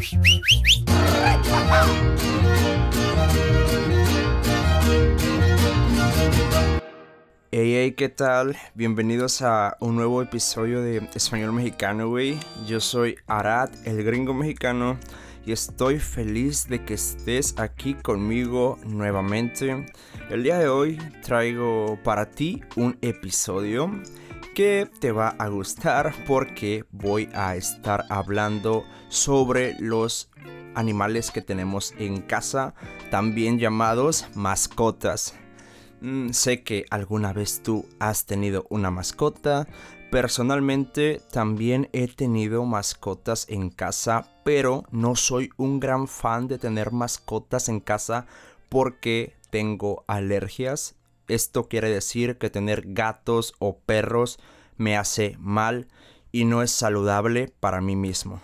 Hey, hey, ¿qué tal? Bienvenidos a un nuevo episodio de Español Mexicano, güey. Yo soy Arad, el gringo mexicano, y estoy feliz de que estés aquí conmigo nuevamente. El día de hoy traigo para ti un episodio que te va a gustar porque voy a estar hablando sobre los animales que tenemos en casa, también llamados mascotas. Mm, sé que alguna vez tú has tenido una mascota. Personalmente también he tenido mascotas en casa, pero no soy un gran fan de tener mascotas en casa porque tengo alergias. Esto quiere decir que tener gatos o perros me hace mal y no es saludable para mí mismo.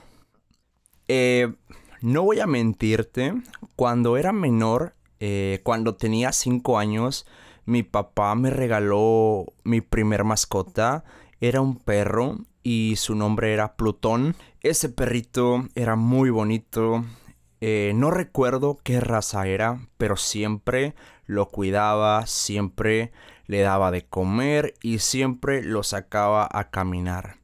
Eh, no voy a mentirte, cuando era menor, eh, cuando tenía 5 años, mi papá me regaló mi primer mascota. Era un perro y su nombre era Plutón. Ese perrito era muy bonito. Eh, no recuerdo qué raza era, pero siempre lo cuidaba, siempre le daba de comer y siempre lo sacaba a caminar.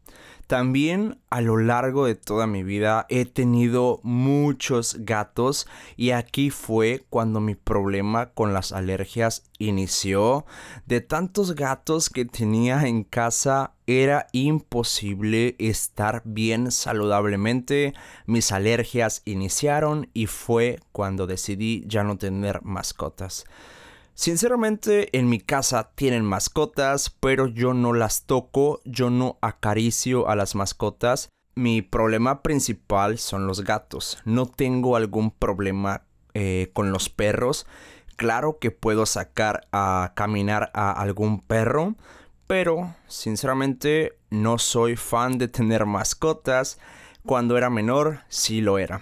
También a lo largo de toda mi vida he tenido muchos gatos y aquí fue cuando mi problema con las alergias inició. De tantos gatos que tenía en casa era imposible estar bien saludablemente. Mis alergias iniciaron y fue cuando decidí ya no tener mascotas. Sinceramente, en mi casa tienen mascotas, pero yo no las toco, yo no acaricio a las mascotas. Mi problema principal son los gatos. No tengo algún problema eh, con los perros. Claro que puedo sacar a caminar a algún perro, pero sinceramente no soy fan de tener mascotas. Cuando era menor, sí lo era.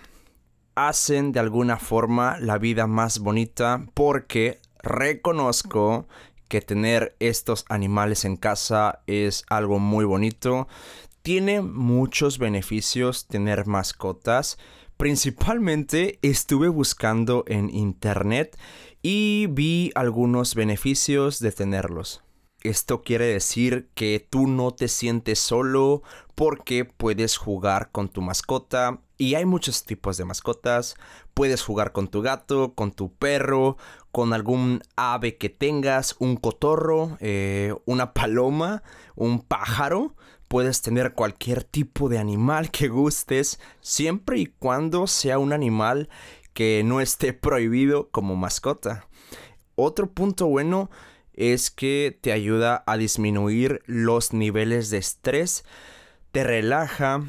Hacen de alguna forma la vida más bonita porque reconozco que tener estos animales en casa es algo muy bonito. Tiene muchos beneficios tener mascotas. Principalmente estuve buscando en internet y vi algunos beneficios de tenerlos. Esto quiere decir que tú no te sientes solo porque puedes jugar con tu mascota. Y hay muchos tipos de mascotas. Puedes jugar con tu gato, con tu perro, con algún ave que tengas, un cotorro, eh, una paloma, un pájaro. Puedes tener cualquier tipo de animal que gustes, siempre y cuando sea un animal que no esté prohibido como mascota. Otro punto bueno es que te ayuda a disminuir los niveles de estrés, te relaja,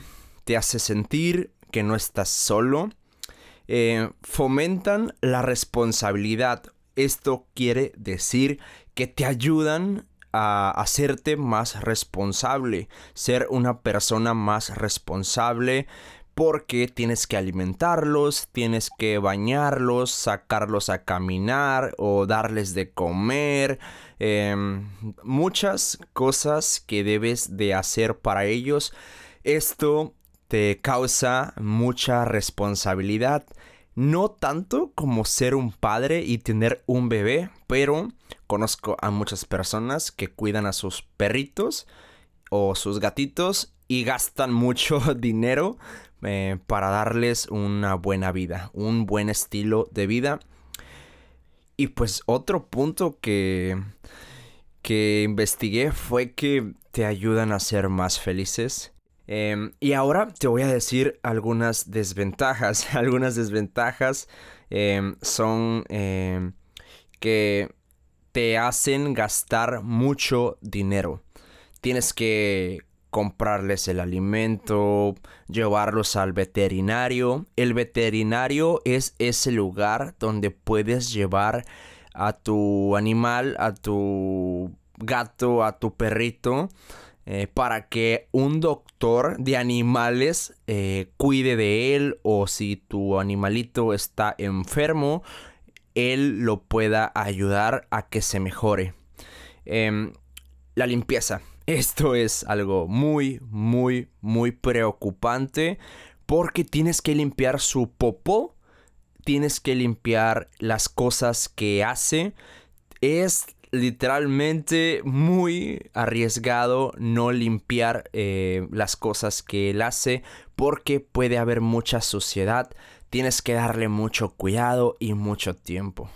te hace sentir que no estás solo, eh, fomentan la responsabilidad. Esto quiere decir que te ayudan a hacerte más responsable, ser una persona más responsable, porque tienes que alimentarlos, tienes que bañarlos, sacarlos a caminar o darles de comer. Em, muchas cosas que debes de hacer para ellos. Esto te causa mucha responsabilidad. No tanto como ser un padre y tener un bebé, pero conozco a muchas personas que cuidan a sus perritos o sus gatitos y gastan mucho dinero eh, para darles una buena vida, un buen estilo de vida. Y pues otro punto que, que investigué fue que te ayudan a ser más felices. Em, y ahora te voy a decir algunas desventajas. algunas desventajas em, son em, que te hacen gastar mucho dinero. Tienes que comprarles el alimento, llevarlos al veterinario. El veterinario es ese lugar donde puedes llevar a tu animal, a tu gato, a tu perrito, eh, para que un doctor de animales eh, cuide de él o si tu animalito está enfermo, él lo pueda ayudar a que se mejore. Em, la limpieza. Esto es algo muy, muy, muy preocupante porque tienes que limpiar su popó, tienes que limpiar las cosas que hace. Es literalmente muy arriesgado no limpiar eh, las cosas que él hace porque puede haber mucha suciedad. Tienes que darle mucho cuidado y mucho tiempo.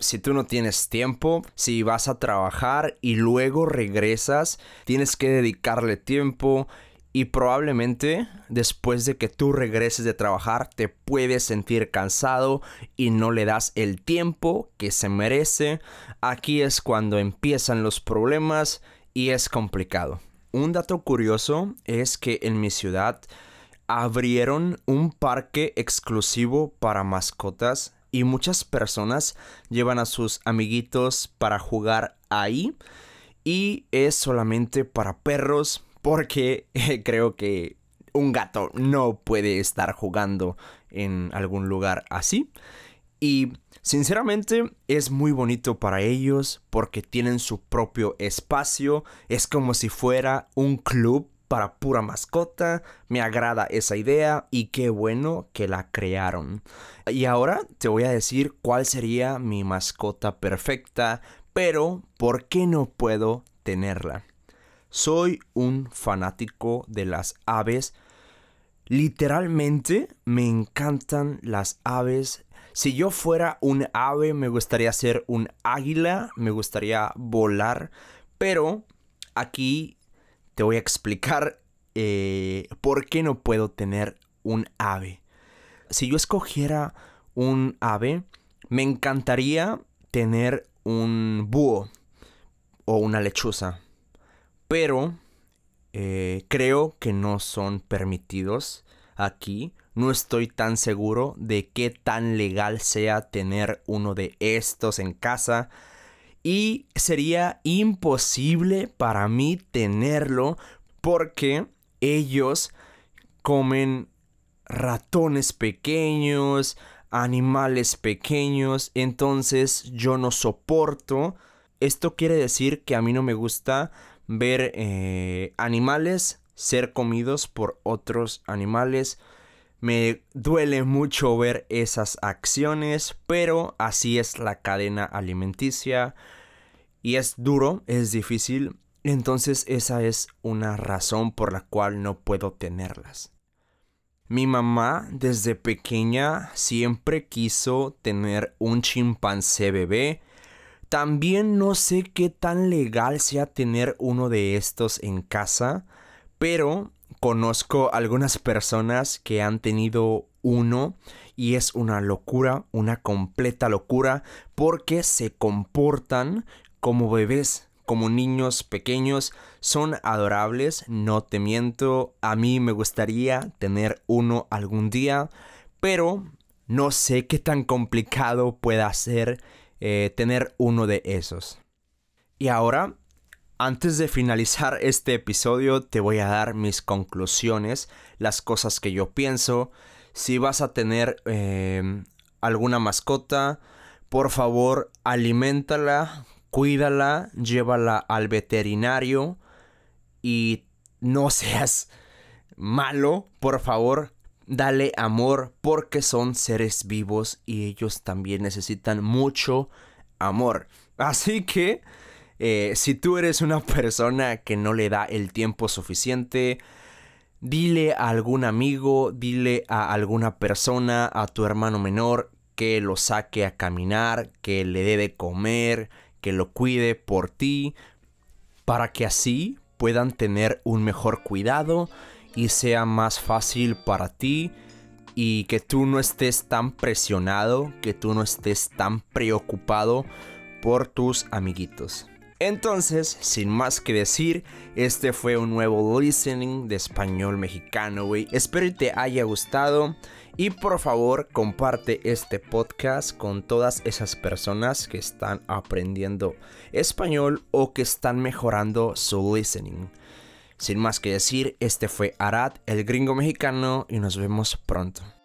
Si tú no tienes tiempo, si vas a trabajar y luego regresas, tienes que dedicarle tiempo y probablemente después de que tú regreses de trabajar te puedes sentir cansado y no le das el tiempo que se merece. Aquí es cuando empiezan los problemas y es complicado. Un dato curioso es que en mi ciudad abrieron un parque exclusivo para mascotas y muchas personas llevan a sus amiguitos para jugar ahí y es solamente para perros porque creo que un gato no puede estar jugando en algún lugar así. Y sinceramente es muy bonito para ellos porque tienen su propio espacio. Es como si fuera un club para pura mascota. Me agrada esa idea y qué bueno que la crearon. Y ahora te voy a decir cuál sería mi mascota perfecta, pero ¿por qué no puedo tenerla? Soy un fanático de las aves. Literalmente me encantan las aves. Si yo fuera un ave, me gustaría ser un águila, me gustaría volar, pero aquí te voy a explicar eh, por qué no puedo tener un ave. Si yo escogiera un ave, me encantaría tener un búho o una lechuza pero eh, creo que no son permitidos aquí. No estoy tan seguro de qué tan legal sea tener uno de estos en casa. Y sería imposible para mí tenerlo porque ellos comen ratones pequeños, animales pequeños, entonces yo no soporto. Esto quiere decir que a mí no me gusta ver eh, animales ser comidos por otros animales. Me duele mucho ver esas acciones, pero así es la cadena alimenticia y es duro, es difícil. Entonces esa es una razón por la cual no puedo tenerlas. Mi mamá desde pequeña siempre quiso tener un chimpancé bebé también no sé qué tan legal sea tener uno de estos en casa, pero conozco algunas personas que han tenido uno y es una locura, una completa locura, porque se comportan como bebés, como niños pequeños, son adorables, no te miento, a mí me gustaría tener uno algún día, pero no sé qué tan complicado pueda ser eh, tener uno de esos. Y ahora, antes de finalizar este episodio, te voy a dar mis conclusiones, las cosas que yo pienso. Si vas a tener eh, alguna mascota, por favor, aliméntala, cuídala, llévala al veterinario y no seas malo, por favor, dale amor porque son seres vivos y ellos también necesitan mucho amor. Así que eh, si tú eres una persona que no le da el tiempo suficiente, dile a algún amigo, dile a alguna persona, a tu hermano menor, que lo saque a caminar, que le dé de comer, que lo cuide por ti, para que así puedan tener un mejor cuidado y sea más fácil para ti y que tú no estés tan presionado, que tú no estés tan preocupado por tus amiguitos. Entonces, sin más que decir, este fue un nuevo listening de español mexicano, güey. Espero te haya gustado y por favor comparte este podcast con todas esas personas que están aprendiendo español o que están mejorando su listening. Sin más que decir, este fue Arad, el gringo mexicano, y nos vemos pronto.